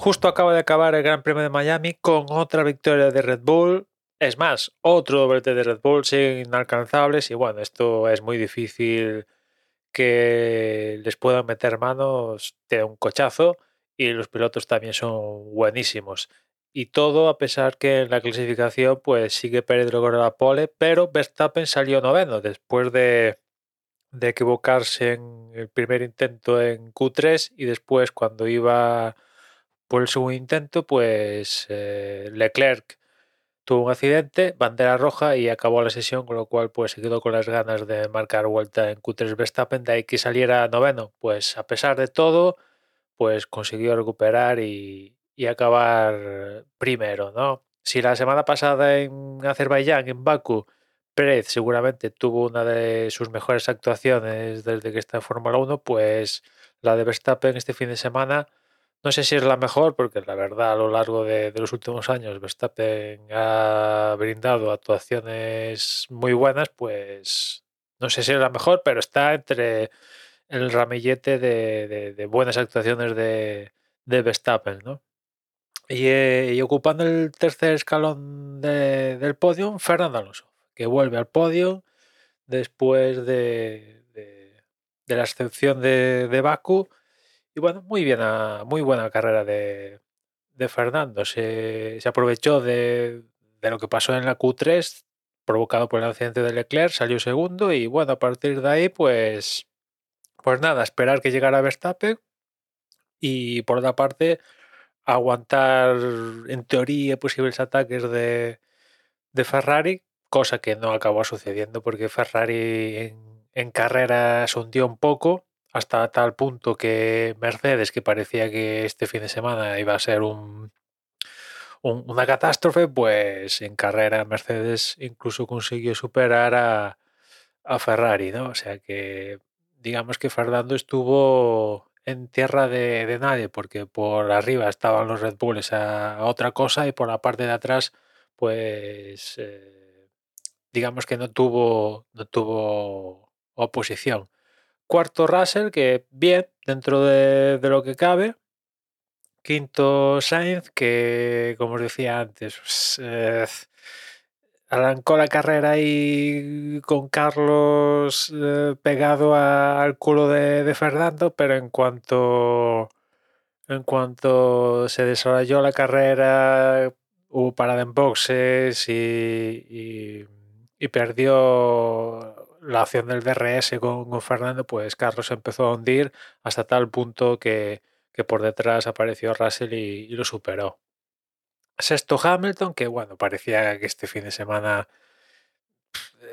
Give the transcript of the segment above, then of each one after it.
justo acaba de acabar el Gran Premio de Miami con otra victoria de Red Bull. Es más, otro doblete de Red Bull siguen inalcanzables y bueno, esto es muy difícil que les puedan meter manos de un cochazo y los pilotos también son buenísimos. Y todo a pesar que en la clasificación pues sigue Pérez con la pole, pero Verstappen salió noveno después de, de equivocarse en el primer intento en Q3 y después cuando iba por el segundo intento pues eh, Leclerc tuvo un accidente, bandera roja y acabó la sesión, con lo cual pues se quedó con las ganas de marcar vuelta en Q3 Verstappen, de ahí que saliera noveno. Pues a pesar de todo, pues consiguió recuperar y, y acabar primero, ¿no? Si la semana pasada en Azerbaiyán, en Baku, Pérez seguramente tuvo una de sus mejores actuaciones desde que está en Fórmula 1, pues la de Verstappen este fin de semana, no sé si es la mejor, porque la verdad a lo largo de, los últimos años Verstappen ha brindado actuaciones muy buenas, pues no sé si es la mejor, pero está entre el ramillete de, buenas actuaciones de, Verstappen, ¿no? Y, eh, y, ocupando el tercer escalón de, del podio, Fernando Alonso, que vuelve al podio después de, la excepción de, Baku. Y bueno, muy, bien a, muy buena carrera de, Fernando. Se, se aprovechó de, lo que pasó en la Q3, provocado por el accidente de Leclerc, salió segundo y bueno, a partir de ahí, pues, pues nada, esperar que llegara Verstappen. Y por otra parte, aguantar en teoría posibles ataques de, de, Ferrari, cosa que no acabó sucediendo porque Ferrari en, en, carrera se hundió un poco hasta tal punto que Mercedes, que parecía que este fin de semana iba a ser un, un, una catástrofe, pues en carrera Mercedes incluso consiguió superar a, a Ferrari, ¿no? O sea que digamos que Fernando estuvo en tierra de, de, nadie, porque por arriba estaban los Red Bulls a, a, otra cosa y por la parte de atrás, pues eh, digamos que no tuvo, no tuvo oposición. Cuarto Russell, que bien, dentro de, lo que cabe. Quinto Sainz, que como os decía antes, pues, eh, arrancó la carrera ahí con Carlos eh, pegado al culo de, Fernando, pero en cuanto en cuanto se desarrolló la carrera hubo parada en boxes y perdió la acción del DRS con, Fernando, pues Carlos empezó a hundir hasta tal punto que, que por detrás apareció Russell y, lo superó. Sexto Hamilton, que bueno, parecía que este fin de semana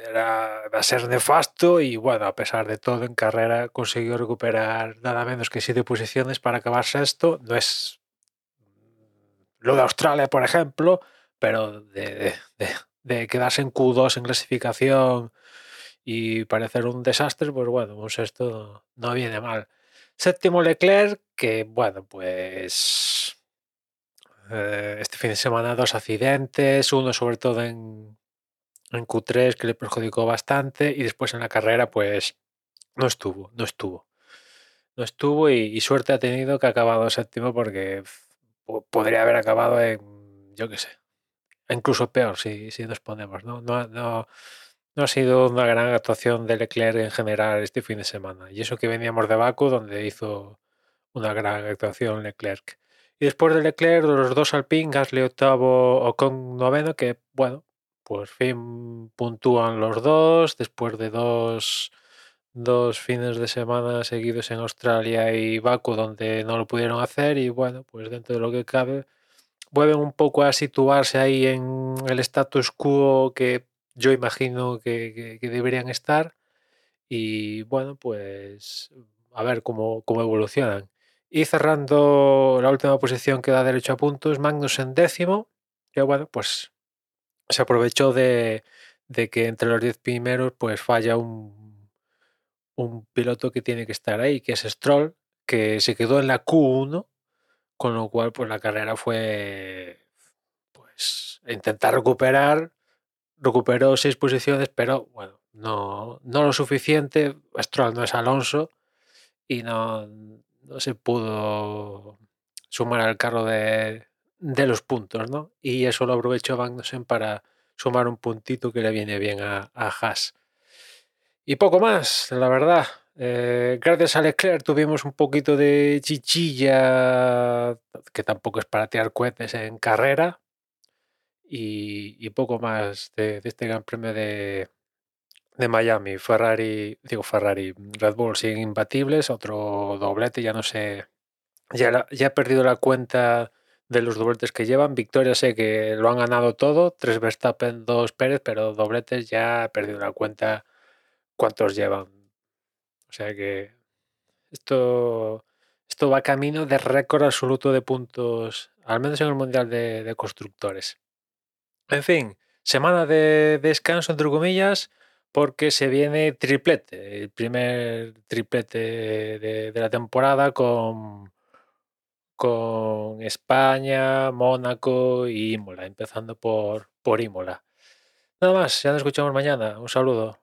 era a ser nefasto y bueno, a pesar de todo en carrera consiguió recuperar nada menos que siete posiciones para acabar sexto. No es lo de Australia, por ejemplo, pero de, de, de quedarse en Q2 en clasificación y parecer un desastre, pues bueno, un sexto no viene mal. Séptimo Leclerc, que bueno, pues eh, este fin de semana dos accidentes, uno sobre todo en, en Q3 que le perjudicó bastante y después en la carrera pues no estuvo, no estuvo. No estuvo y, y suerte ha tenido que ha acabado séptimo porque podría haber acabado en, yo qué sé, incluso peor si, si nos ponemos, ¿no? No, no, no ha sido una gran actuación de Leclerc en general este fin de semana. Y eso que veníamos de Baku, donde hizo una gran actuación Leclerc. Y después de Leclerc, los dos Alpine, Gasly octavo o con noveno, que bueno, pues fin puntúan los dos después de dos, dos fines de semana seguidos en Australia y Baku, donde no lo pudieron hacer. Y bueno, pues dentro de lo que cabe, vuelven un poco a situarse ahí en el status quo que yo imagino que, deberían estar. Y bueno, pues a ver cómo, cómo evolucionan. Y cerrando la última posición que da derecho a puntos, Magnus en décimo, que bueno, pues se aprovechó de, de que entre los 10 primeros pues falla un, un, piloto que tiene que estar ahí, que es Stroll, que se quedó en la Q1, con lo cual pues la carrera fue pues intentar recuperar, recuperó seis posiciones, pero bueno, no, no lo suficiente, Stroll no es Alonso y no, no se pudo sumar al carro de, de los puntos, ¿no? Y eso lo aprovechó Magnussen para sumar un puntito que le viene bien a, a Haas. Y poco más, la verdad. Eh, gracias a Leclerc tuvimos un poquito de chichilla, que tampoco es para tirar cohetes en carrera. Y, poco más de, de, este Gran Premio de, de Miami. Ferrari, digo Ferrari, Red Bull siguen imbatibles, otro doblete, ya no sé, ya, la, ya he perdido la cuenta de los dobletes que llevan. Victoria sé que lo han ganado todo, tres Verstappen, dos Pérez, pero dobletes ya he perdido la cuenta cuántos llevan. O sea que esto, esto va camino de récord absoluto de puntos, al menos en el Mundial de, de Constructores. En fin, semana de descanso, entre comillas, porque se viene triplete, el primer triplete de, la temporada con, con España, Mónaco y Imola, empezando por, por Imola. Nada más, ya nos escuchamos mañana. Un saludo.